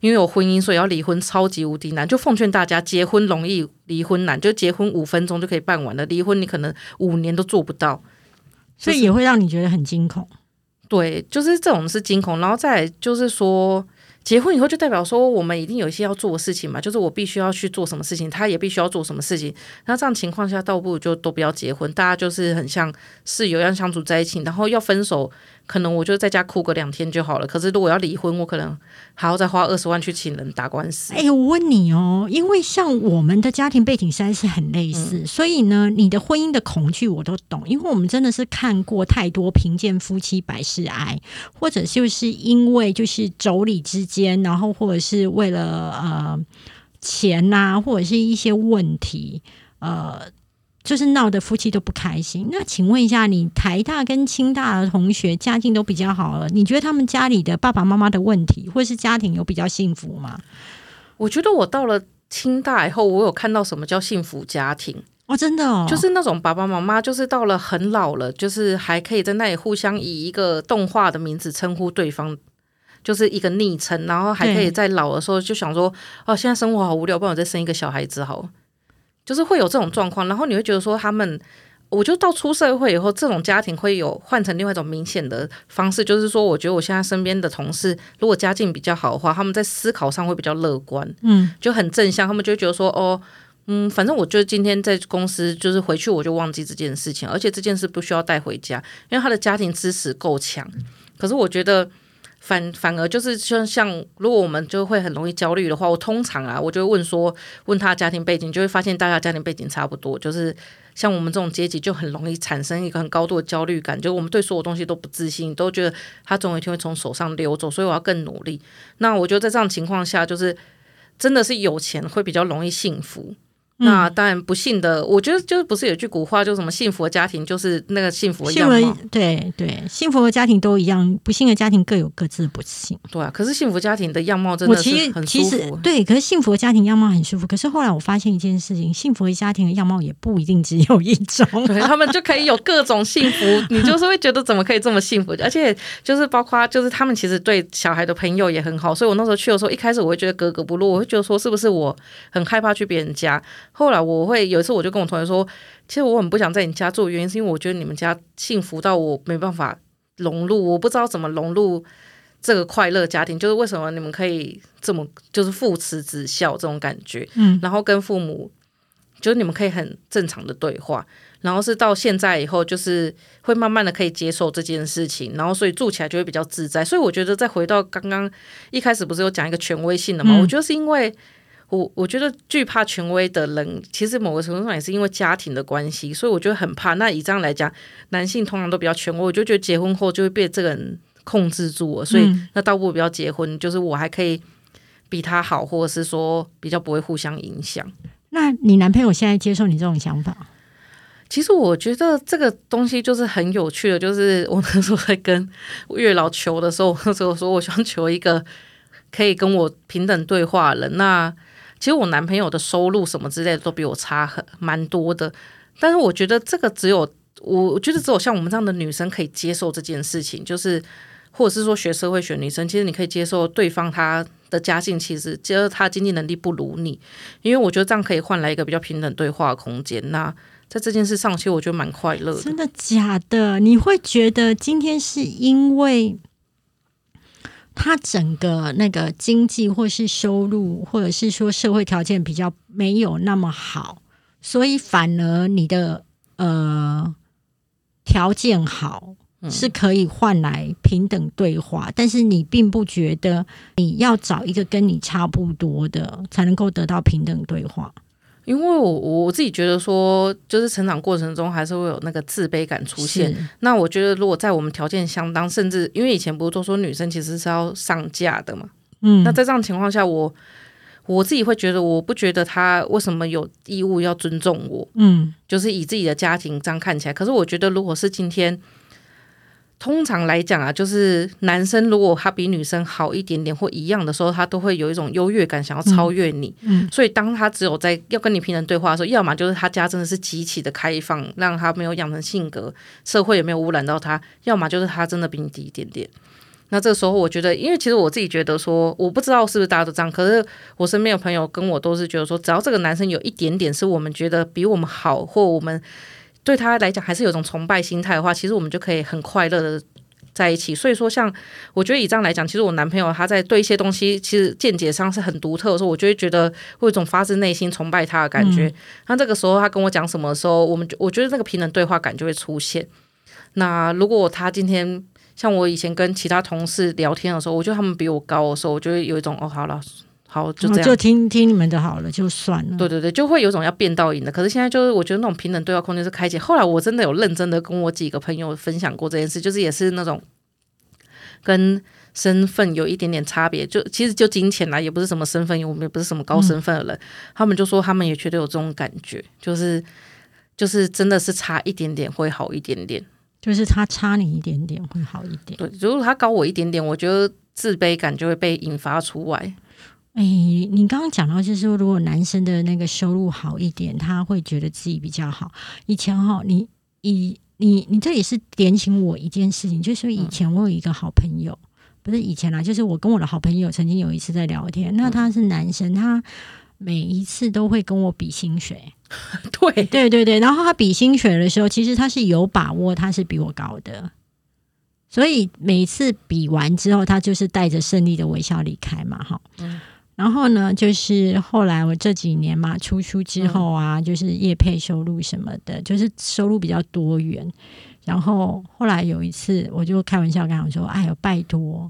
因为有婚姻，所以要离婚超级无敌难。就奉劝大家，结婚容易，离婚难。就结婚五分钟就可以办完了，离婚你可能五年都做不到，所以也会让你觉得很惊恐。对，就是这种是惊恐，然后再就是说。结婚以后就代表说我们一定有一些要做的事情嘛，就是我必须要去做什么事情，他也必须要做什么事情。那这样情况下，倒不如就都不要结婚，大家就是很像室友一样相处在一起，然后要分手。可能我就在家哭个两天就好了。可是如果要离婚，我可能还要再花二十万去请人打官司。哎，我问你哦，因为像我们的家庭背景实在是很类似，所以呢，你的婚姻的恐惧我都懂。因为我们真的是看过太多贫贱夫妻百事哀，或者就是因为就是妯娌之间，然后或者是为了呃钱呐，或者是一些问题呃。就是闹得夫妻都不开心。那请问一下，你台大跟清大的同学家境都比较好了，你觉得他们家里的爸爸妈妈的问题，或是家庭有比较幸福吗？我觉得我到了清大以后，我有看到什么叫幸福家庭哦，真的哦，就是那种爸爸妈妈，就是到了很老了，就是还可以在那里互相以一个动画的名字称呼对方，就是一个昵称，然后还可以在老的时候就想说，哦，现在生活好无聊，帮我再生一个小孩子好。就是会有这种状况，然后你会觉得说他们我就到出社会以后，这种家庭会有换成另外一种明显的方式，就是说，我觉得我现在身边的同事，如果家境比较好的话，他们在思考上会比较乐观，嗯，就很正向，他们就会觉得说，哦，嗯，反正我就今天在公司，就是回去我就忘记这件事情，而且这件事不需要带回家，因为他的家庭支持够强。可是我觉得。反反而就是像像，如果我们就会很容易焦虑的话，我通常啊，我就会问说，问他家庭背景，就会发现大家家庭背景差不多，就是像我们这种阶级就很容易产生一个很高度的焦虑感，就我们对所有东西都不自信，都觉得他总有一天会从手上溜走，所以我要更努力。那我觉得在这样情况下，就是真的是有钱会比较容易幸福。那当然，不幸的，我觉得就是不是有句古话，就什么幸福的家庭就是那个幸福的样貌。对对，幸福的家庭都一样，不幸的家庭各有各自的不幸。对啊，可是幸福家庭的样貌真的是很舒服。对，可是幸福的家庭样貌很舒服。可是后来我发现一件事情，幸福的家庭的样貌也不一定只有一种。对他们就可以有各种幸福，你就是会觉得怎么可以这么幸福？而且就是包括就是他们其实对小孩的朋友也很好。所以我那时候去的时候，一开始我会觉得格格不入，我会觉得说是不是我很害怕去别人家。后来我会有一次，我就跟我同学说，其实我很不想在你家住，原因是因为我觉得你们家幸福到我没办法融入，我不知道怎么融入这个快乐家庭。就是为什么你们可以这么就是父慈子孝这种感觉，嗯，然后跟父母就是你们可以很正常的对话，然后是到现在以后，就是会慢慢的可以接受这件事情，然后所以住起来就会比较自在。所以我觉得再回到刚刚一开始不是有讲一个权威性的吗？我觉得是因为。我我觉得惧怕权威的人，其实某个程度上也是因为家庭的关系，所以我觉得很怕。那以这样来讲，男性通常都比较权威，我就觉得结婚后就会被这个人控制住了，所以那倒不如不要结婚，就是我还可以比他好，或者是说比较不会互相影响。那你男朋友现在接受你这种想法？其实我觉得这个东西就是很有趣的，就是我那时候在跟月老求的时候，那时候说我想求一个可以跟我平等对话的人，那。其实我男朋友的收入什么之类的都比我差很蛮多的，但是我觉得这个只有我，我觉得只有像我们这样的女生可以接受这件事情，就是或者是说学社会学女生，其实你可以接受对方他的家境，其实觉得他经济能力不如你，因为我觉得这样可以换来一个比较平等对话的空间。那在这件事上，其实我觉得蛮快乐的。真的假的？你会觉得今天是因为？他整个那个经济或是收入，或者是说社会条件比较没有那么好，所以反而你的呃条件好是可以换来平等对话，但是你并不觉得你要找一个跟你差不多的才能够得到平等对话。因为我我自己觉得说，就是成长过程中还是会有那个自卑感出现。那我觉得，如果在我们条件相当，甚至因为以前不是都说女生其实是要上嫁的嘛，嗯，那在这样情况下，我我自己会觉得，我不觉得他为什么有义务要尊重我，嗯，就是以自己的家庭这样看起来。可是我觉得，如果是今天。通常来讲啊，就是男生如果他比女生好一点点或一样的时候，他都会有一种优越感，想要超越你。嗯，所以当他只有在要跟你平等对话的时候，要么就是他家真的是极其的开放，让他没有养成性格，社会也没有污染到他；要么就是他真的比你低一点点。那这个时候，我觉得，因为其实我自己觉得说，我不知道是不是大家都这样，可是我身边有朋友跟我都是觉得说，只要这个男生有一点点是我们觉得比我们好，或我们。对他来讲，还是有一种崇拜心态的话，其实我们就可以很快乐的在一起。所以说，像我觉得以这样来讲，其实我男朋友他在对一些东西，其实见解上是很独特的时候，我就会觉得会有一种发自内心崇拜他的感觉。那这个时候他跟我讲什么的时候，我们我觉得那个平等对话感就会出现。那如果他今天像我以前跟其他同事聊天的时候，我觉得他们比我高的时候，我就会有一种哦，好了。好，就这样，就听听你们的好了，就算了。对对对，就会有种要变倒影的。可是现在就是，我觉得那种平等对话空间是开启。后来我真的有认真的跟我几个朋友分享过这件事，就是也是那种跟身份有一点点差别，就其实就金钱啦，也不是什么身份，我们也不是什么高身份的人。他们就说他们也觉得有这种感觉，就是就是真的是差一点点会好一点点，就是他差你一点点会好一点。对，如果他高我一点点，我觉得自卑感就会被引发出来。哎，你刚刚讲到就是说，如果男生的那个收入好一点，他会觉得自己比较好。以前哈，你以你你这也是点醒我一件事情，就是说以前我有一个好朋友，不是以前啦，就是我跟我的好朋友曾经有一次在聊天，那他是男生，他每一次都会跟我比薪水。对，对对对，然后他比薪水的时候，其实他是有把握，他是比我高的，所以每次比完之后，他就是带着胜利的微笑离开嘛，哈。然后呢，就是后来我这几年嘛，出书之后啊，就是业配收入什么的，就是收入比较多元。然后后来有一次，我就开玩笑跟他说：“哎呦，拜托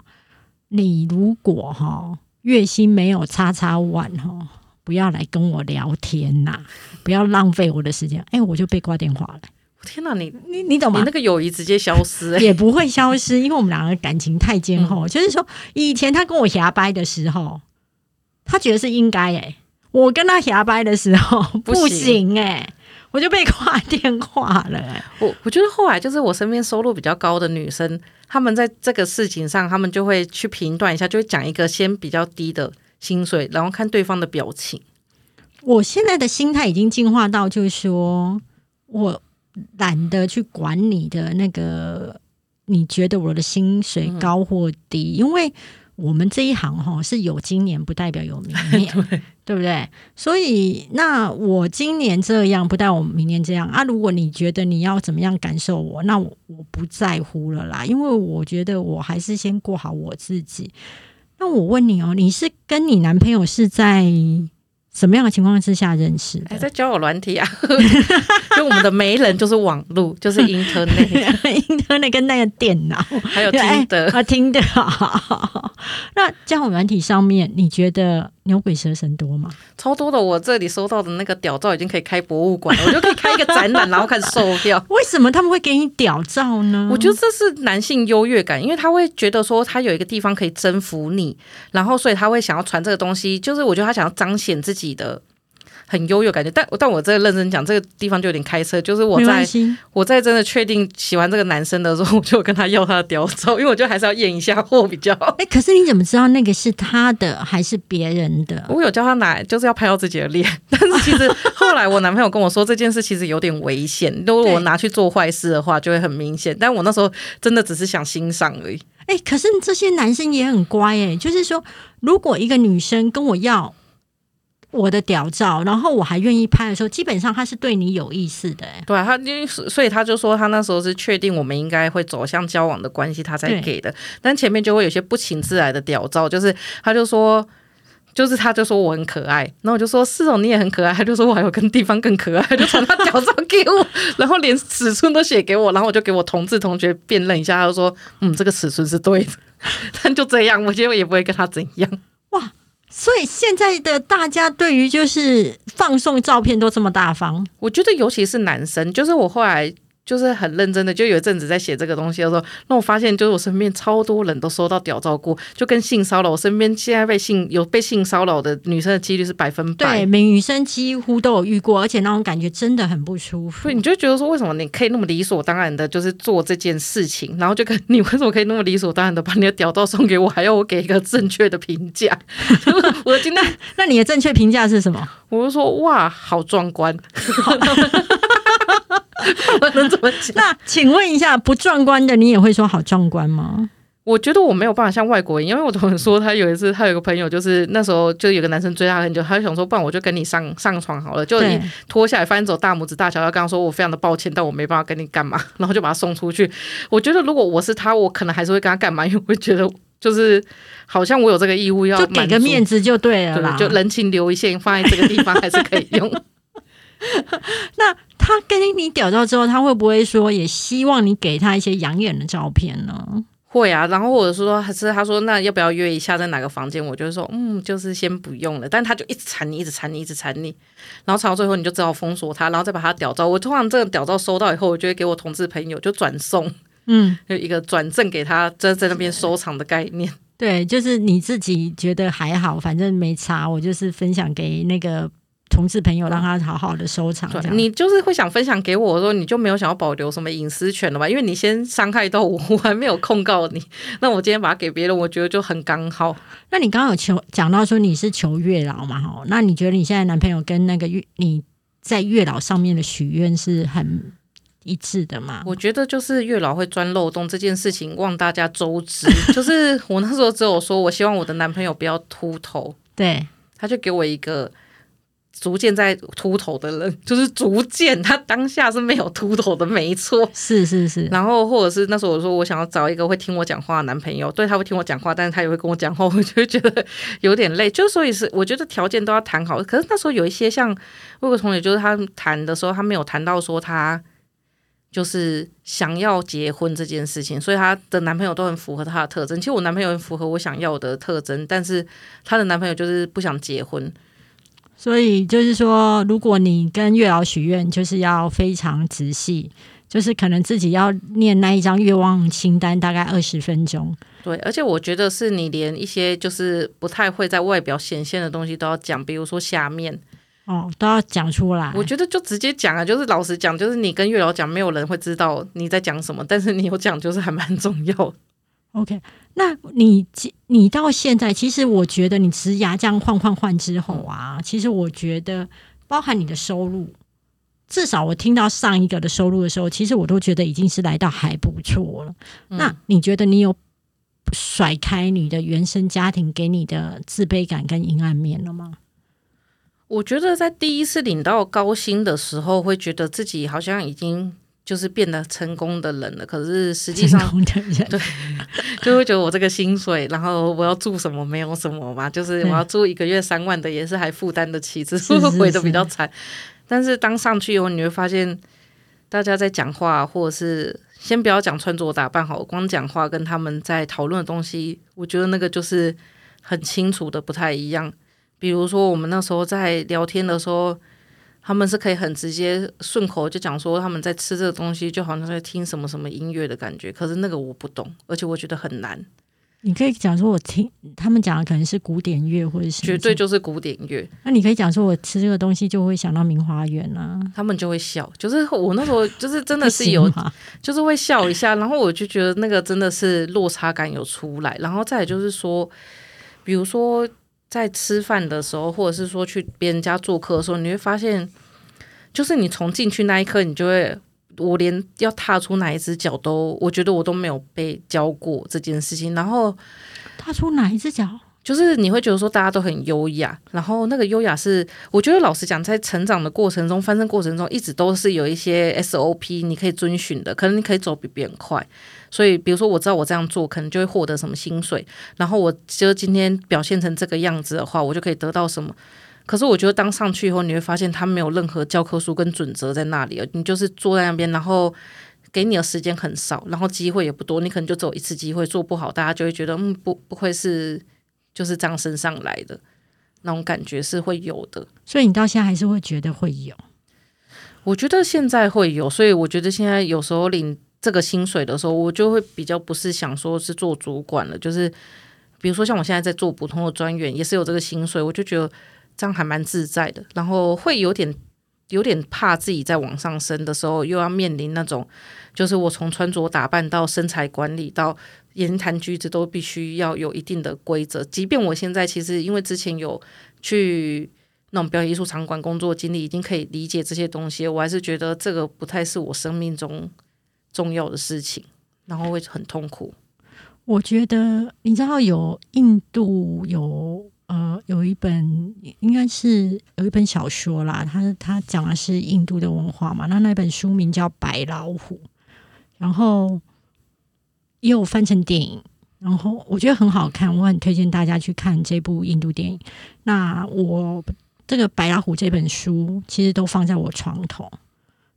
你，如果哈月薪没有叉叉万哈。”不要来跟我聊天呐！不要浪费我的时间。哎，我就被挂电话了。天哪，你你你懂吗？那个友谊直接消失，也不会消失，因为我们两个感情太坚厚。就是说，以前他跟我瞎掰的时候，他觉得是应该哎；我跟他瞎掰的时候 不行哎，我就被挂电话了。我我觉得后来就是我身边收入比较高的女生，她们在这个事情上，她们就会去评断一下，就会讲一个先比较低的。薪水，然后看对方的表情。我现在的心态已经进化到，就是说我懒得去管你的那个，你觉得我的薪水高或低，因为我们这一行哈是有今年不代表有明年，对不对？所以那我今年这样，不代表我明年这样啊。如果你觉得你要怎么样感受我，那我我不在乎了啦，因为我觉得我还是先过好我自己。那我问你哦，你是跟你男朋友是在？什么样的情况之下认识的？在交友软体啊，就我们的媒人就是网络，就是 internet，internet 跟那个电脑，还有听的啊，听的。那交友软体上面，你觉得牛鬼蛇神多吗？超多的，我这里收到的那个屌照已经可以开博物馆了，我就可以开一个展览，然后开始售掉。为什么他们会给你屌照呢？我觉得这是男性优越感，因为他会觉得说他有一个地方可以征服你，然后所以他会想要传这个东西，就是我觉得他想要彰显自己。己的很优越感觉，但但我这个认真讲，这个地方就有点开车。就是我在我在真的确定喜欢这个男生的时候，我就跟他要他的屌照，因为我觉得还是要验一下货比较好。哎，可是你怎么知道那个是他的还是别人的？我有叫他拿，就是要拍到自己的脸。但是其实后来我男朋友跟我说，这件事其实有点危险，如果我拿去做坏事的话，就会很明显。但我那时候真的只是想欣赏而已。哎，可是这些男生也很乖哎，就是说，如果一个女生跟我要。我的屌照，然后我还愿意拍的时候，基本上他是对你有意思的。对啊他，因为所以他就说他那时候是确定我们应该会走向交往的关系，他才给的。但前面就会有些不请自来的屌照，就是他就说，就是他就说我很可爱，然后我就说是哦，你也很可爱。他就说我还有跟地方更可爱，就传他屌照给我，然后连尺寸都写给我，然后我就给我同志同学辨认一下，他就说嗯，这个尺寸是对的。但就这样，我觉得也不会跟他怎样。哇。所以现在的大家对于就是放送照片都这么大方，我觉得尤其是男生，就是我后来。就是很认真的，就有一阵子在写这个东西的时候，那我发现就是我身边超多人都收到屌照过，就跟性骚扰。我身边现在被性有被性骚扰的女生的几率是百分百，对，女生几乎都有遇过，而且那种感觉真的很不舒服。你就觉得说，为什么你可以那么理所当然的，就是做这件事情，然后就跟你为什么可以那么理所当然的把你的屌照送给我，还要我给一个正确的评价？我今天，那你的正确评价是什么？我就说哇，好壮观。能怎么讲？那请问一下，不壮观的你也会说好壮观吗？我觉得我没有办法像外国人，因为我同学说他有一次，他有个朋友，就是那时候就有个男生追他很久，他就想说，不然我就跟你上 上床好了，就你脱下来，翻走大拇指大小，要刚刚说我非常的抱歉，但我没办法跟你干嘛，然后就把他送出去。我觉得如果我是他，我可能还是会跟他干嘛，因为我觉得就是好像我有这个义务要给个面子就对了啦，就人情留一线，放在这个地方还是可以用。那他跟你屌照之后，他会不会说也希望你给他一些养眼的照片呢？会啊，然后或者说还是他说那要不要约一下在哪个房间？我就说嗯，就是先不用了。但他就一直缠你，一直缠你，一直缠你，然后缠到最后你就只好封锁他，然后再把他屌照。我通常这个屌照收到以后，我就会给我同事朋友就转送，嗯，就一个转正给他在在那边收藏的概念。对，就是你自己觉得还好，反正没差，我就是分享给那个。同事朋友让他好好的收藏，你就是会想分享给我说，你就没有想要保留什么隐私权了吧？因为你先伤害到我，我还没有控告你，那我今天把它给别人，我觉得就很刚好。那你刚刚有求讲到说你是求月老嘛？哈，那你觉得你现在男朋友跟那个月你在月老上面的许愿是很一致的吗？我觉得就是月老会钻漏洞这件事情，望大家周知。就是我那时候只有说我希望我的男朋友不要秃头，对，他就给我一个。逐渐在秃头的人，就是逐渐他当下是没有秃头的，没错。是是是，然后或者是那时候我说我想要找一个会听我讲话的男朋友，对他会听我讲话，但是他也会跟我讲话，我就会觉得有点累。就所以是我觉得条件都要谈好。可是那时候有一些像我有个同学，就是他谈的时候，他没有谈到说他就是想要结婚这件事情，所以她的男朋友都很符合她的特征。其实我男朋友很符合我想要的特征，但是她的男朋友就是不想结婚。所以就是说，如果你跟月老许愿，就是要非常仔细，就是可能自己要念那一张愿望清单，大概二十分钟。对，而且我觉得是你连一些就是不太会在外表显现的东西都要讲，比如说下面哦，都要讲出来。我觉得就直接讲啊，就是老实讲，就是你跟月老讲，没有人会知道你在讲什么，但是你有讲，就是还蛮重要。OK，那你你到现在，其实我觉得你植牙这样换换换之后啊，其实我觉得包含你的收入，至少我听到上一个的收入的时候，其实我都觉得已经是来到还不错了。那你觉得你有甩开你的原生家庭给你的自卑感跟阴暗面了吗？我觉得在第一次领到高薪的时候，会觉得自己好像已经。就是变得成功的人了，可是实际上对，就会觉得我这个薪水，然后我要住什么没有什么嘛，就是我要住一个月三万的，也是还负担得起，只是回的比较惨。但是当上去以后，你会发现大家在讲话，或者是先不要讲穿着打扮好，光讲话跟他们在讨论的东西，我觉得那个就是很清楚的不太一样。比如说我们那时候在聊天的时候。他们是可以很直接顺口就讲说他们在吃这个东西，就好像在听什么什么音乐的感觉。可是那个我不懂，而且我觉得很难。你可以讲说，我听他们讲的可能是古典乐，或者是绝对就是古典乐。那你可以讲说，我吃这个东西就会想到名花园啊，他们就会笑。就是我那时候就是真的是有，就是会笑一下，然后我就觉得那个真的是落差感有出来。然后再就是说，比如说。在吃饭的时候，或者是说去别人家做客的时候，你会发现，就是你从进去那一刻，你就会，我连要踏出哪一只脚都，我觉得我都没有被教过这件事情。然后踏出哪一只脚？就是你会觉得说大家都很优雅，然后那个优雅是，我觉得老实讲，在成长的过程中、翻身过程中，一直都是有一些 SOP 你可以遵循的，可能你可以走比别人快。所以，比如说我知道我这样做可能就会获得什么薪水，然后我就今天表现成这个样子的话，我就可以得到什么。可是我觉得当上去以后，你会发现他没有任何教科书跟准则在那里，你就是坐在那边，然后给你的时间很少，然后机会也不多，你可能就只有一次机会，做不好，大家就会觉得嗯，不不会是。就是这样升上来的那种感觉是会有的，所以你到现在还是会觉得会有。我觉得现在会有，所以我觉得现在有时候领这个薪水的时候，我就会比较不是想说是做主管了，就是比如说像我现在在做普通的专员，也是有这个薪水，我就觉得这样还蛮自在的。然后会有点有点怕自己在往上升的时候，又要面临那种，就是我从穿着打扮到身材管理到。言谈举止都必须要有一定的规则，即便我现在其实因为之前有去那种表演艺术场馆工作经历，已经可以理解这些东西，我还是觉得这个不太是我生命中重要的事情，然后会很痛苦。我觉得你知道有印度有呃有一本应该是有一本小说啦，他他讲的是印度的文化嘛，那那本书名叫《白老虎》，然后。也有翻成电影，然后我觉得很好看，我很推荐大家去看这部印度电影。那我这个《白老虎》这本书其实都放在我床头。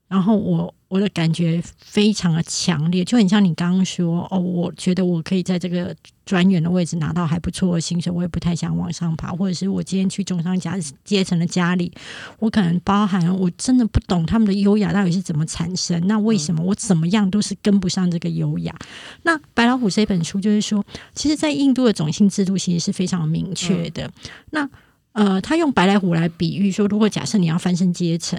然后我我的感觉非常的强烈，就很像你刚刚说哦，我觉得我可以在这个专员的位置拿到还不错的薪水，我也不太想往上爬，或者是我今天去中商家阶层的家里，我可能包含我真的不懂他们的优雅到底是怎么产生，那为什么我怎么样都是跟不上这个优雅？那《白老虎》这本书就是说，其实，在印度的种姓制度其实是非常明确的。那呃，他用白老虎来比喻说，如果假设你要翻身阶层，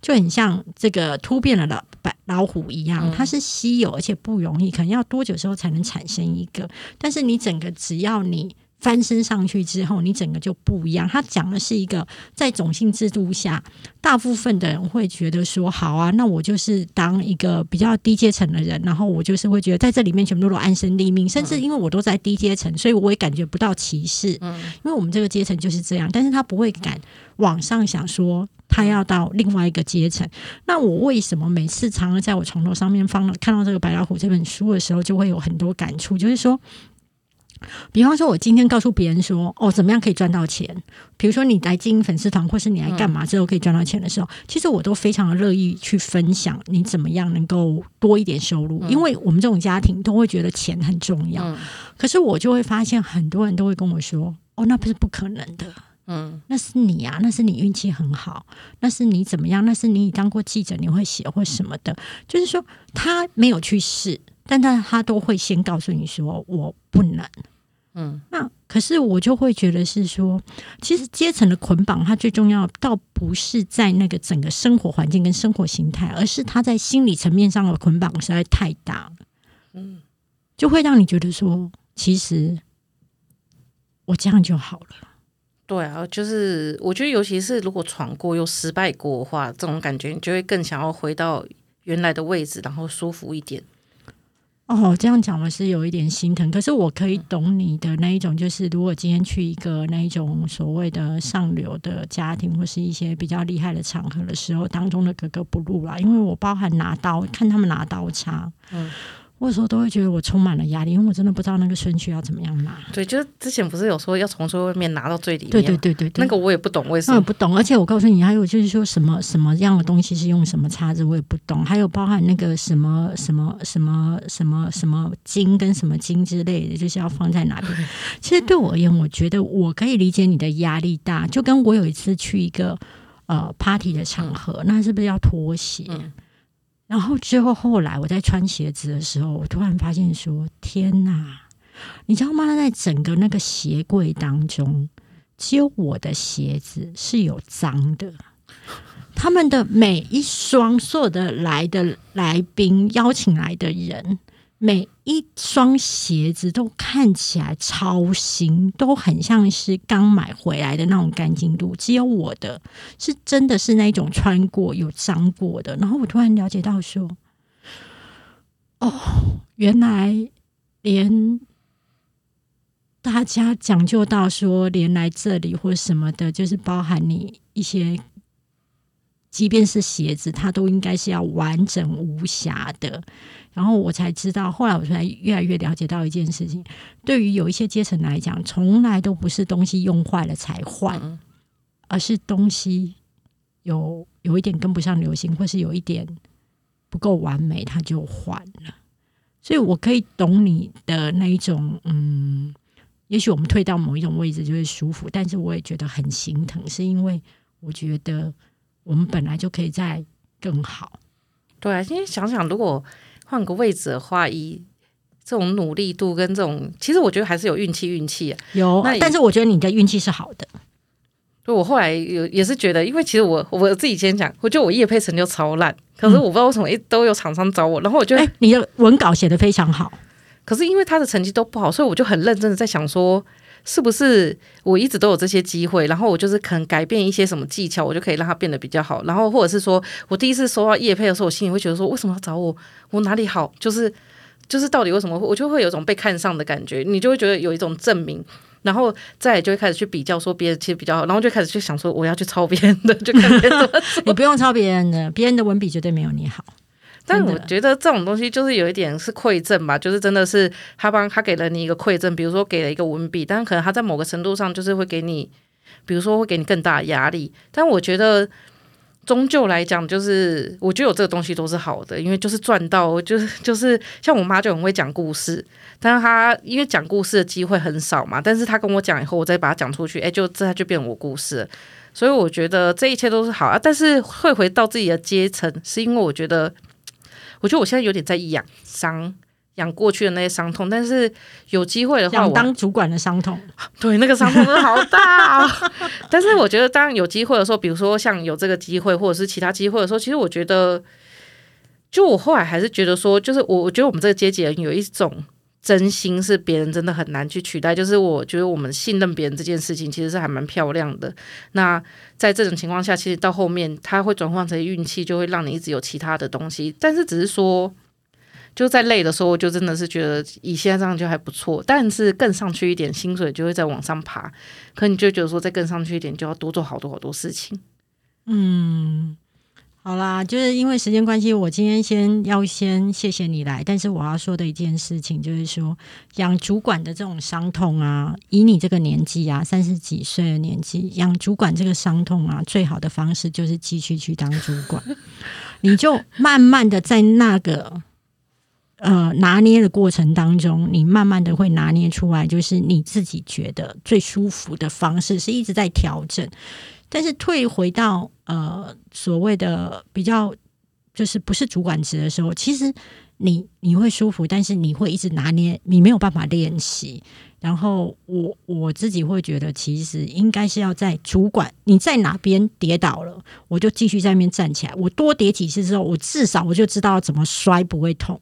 就很像这个突变的老白老虎一样，它是稀有而且不容易，可能要多久之后才能产生一个？但是你整个只要你翻身上去之后，你整个就不一样。他讲的是一个在种姓制度下，大部分的人会觉得说，好啊，那我就是当一个比较低阶层的人，然后我就是会觉得在这里面全部都安身立命，甚至因为我都在低阶层，所以我也感觉不到歧视。嗯，因为我们这个阶层就是这样，但是他不会敢往上想说他要到另外一个阶层。那我为什么每次常常在我床头上面放了看到这个白老虎这本书的时候，就会有很多感触，就是说。比方说，我今天告诉别人说，哦，怎么样可以赚到钱？比如说，你来经营粉丝团，或是你来干嘛之后可以赚到钱的时候，其实我都非常的乐意去分享你怎么样能够多一点收入，因为我们这种家庭都会觉得钱很重要。可是我就会发现，很多人都会跟我说，哦，那不是不可能的，嗯，那是你啊，那是你运气很好，那是你怎么样，那是你当过记者，你会写或什么的，就是说他没有去试，但他他都会先告诉你说，我不能。嗯，那可是我就会觉得是说，其实阶层的捆绑，它最重要倒不是在那个整个生活环境跟生活形态，而是它在心理层面上的捆绑实在太大了。嗯，就会让你觉得说，其实我这样就好了。对啊，就是我觉得，尤其是如果闯过又失败过的话，这种感觉你就会更想要回到原来的位置，然后舒服一点。哦，这样讲我是有一点心疼，可是我可以懂你的那一种，就是如果今天去一个那一种所谓的上流的家庭，或是一些比较厉害的场合的时候，当中的格格不入啦，因为我包含拿刀看他们拿刀叉，嗯。有时候都会觉得我充满了压力，因为我真的不知道那个顺序要怎么样拿。对，就是之前不是有说要从最外面拿到最里面？对对对对对，那个我也不懂为什么。不懂，而且我告诉你，还有就是说什么什么样的东西是用什么叉子，我也不懂。还有包含那个什么什么什么什么什么金跟什么金之类的，就是要放在哪里。其实对我而言，我觉得我可以理解你的压力大，就跟我有一次去一个呃 party 的场合，那是不是要脱鞋？然后之后，后来我在穿鞋子的时候，我突然发现说：“天哪！你知道吗？在整个那个鞋柜当中，只有我的鞋子是有脏的。他们的每一双所有的来的来宾邀请来的人。”每一双鞋子都看起来超新，都很像是刚买回来的那种干净度。只有我的是真的是那种穿过有脏过的。然后我突然了解到说，哦，原来连大家讲究到说，连来这里或什么的，就是包含你一些，即便是鞋子，它都应该是要完整无瑕的。然后我才知道，后来我才越来越了解到一件事情：，对于有一些阶层来讲，从来都不是东西用坏了才换，而是东西有有一点跟不上流行，或是有一点不够完美，它就换了。所以我可以懂你的那一种，嗯，也许我们退到某一种位置就会舒服，但是我也觉得很心疼，是因为我觉得我们本来就可以再更好。对啊，今天想想，如果换个位置的话，以这种努力度跟这种，其实我觉得还是有运气，运气有。那但是我觉得你的运气是好的。就我后来有也是觉得，因为其实我我自己先讲，我觉得我叶配成就超烂，可是我不知道为什么一都有厂商找我，然后我觉得你的文稿写的非常好，可是因为他的成绩都不好，所以我就很认真的在想说。是不是我一直都有这些机会，然后我就是可能改变一些什么技巧，我就可以让它变得比较好。然后或者是说我第一次收到叶配的时候，我心里会觉得说，为什么要找我？我哪里好？就是就是到底为什么会？我就会有一种被看上的感觉，你就会觉得有一种证明，然后再就会开始去比较，说别人其实比较好，然后就开始去想说我要去抄别人的，就看别人 你不用抄别人的，别人的文笔绝对没有你好。但我觉得这种东西就是有一点是馈赠吧，就是真的是他帮他给了你一个馈赠，比如说给了一个文笔，但可能他在某个程度上就是会给你，比如说会给你更大的压力。但我觉得终究来讲，就是我觉得有这个东西都是好的，因为就是赚到，就是就是像我妈就很会讲故事，但是她因为讲故事的机会很少嘛，但是她跟我讲以后，我再把它讲出去，哎，就这就变我故事，所以我觉得这一切都是好啊。但是会回到自己的阶层，是因为我觉得。我觉得我现在有点在养伤，养过去的那些伤痛。但是有机会的话，我当主管的伤痛，对那个伤痛真的好大。但是我觉得，当有机会的时候，比如说像有这个机会，或者是其他机会的时候，其实我觉得，就我后来还是觉得说，就是我我觉得我们这个阶级人有一种真心是别人真的很难去取代。就是我觉得我们信任别人这件事情，其实是还蛮漂亮的。那在这种情况下，其实到后面它会转换成运气，就会让你一直有其他的东西。但是只是说。就在累的时候，我就真的是觉得以现在这样就还不错，但是更上去一点，薪水就会再往上爬。可你就觉得说再更上去一点，就要多做好多好多事情。嗯，好啦，就是因为时间关系，我今天先要先谢谢你来。但是我要说的一件事情就是说，养主管的这种伤痛啊，以你这个年纪啊，三十几岁的年纪，养主管这个伤痛啊，最好的方式就是继续去当主管，你就慢慢的在那个。呃，拿捏的过程当中，你慢慢的会拿捏出来，就是你自己觉得最舒服的方式，是一直在调整。但是退回到呃所谓的比较，就是不是主管职的时候，其实你你会舒服，但是你会一直拿捏，你没有办法练习。然后我我自己会觉得，其实应该是要在主管你在哪边跌倒了，我就继续在那边站起来。我多跌几次之后，我至少我就知道怎么摔不会痛。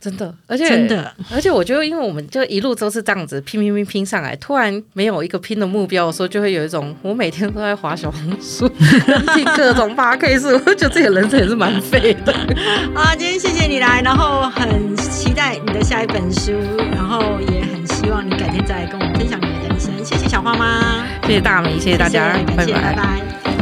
真的，而且真的，而且我觉得，因为我们就一路都是这样子拼拼拼拼上来，突然没有一个拼的目标的时候，就会有一种我每天都在划小红书，听各种八 K 数，我觉得自己人生也是蛮废的。啊，今天谢谢你来，然后很期待你的下一本书，然后也很希望你改天再来跟我们分享你的人生。谢谢小花妈，谢谢大米，谢谢大家，拜拜。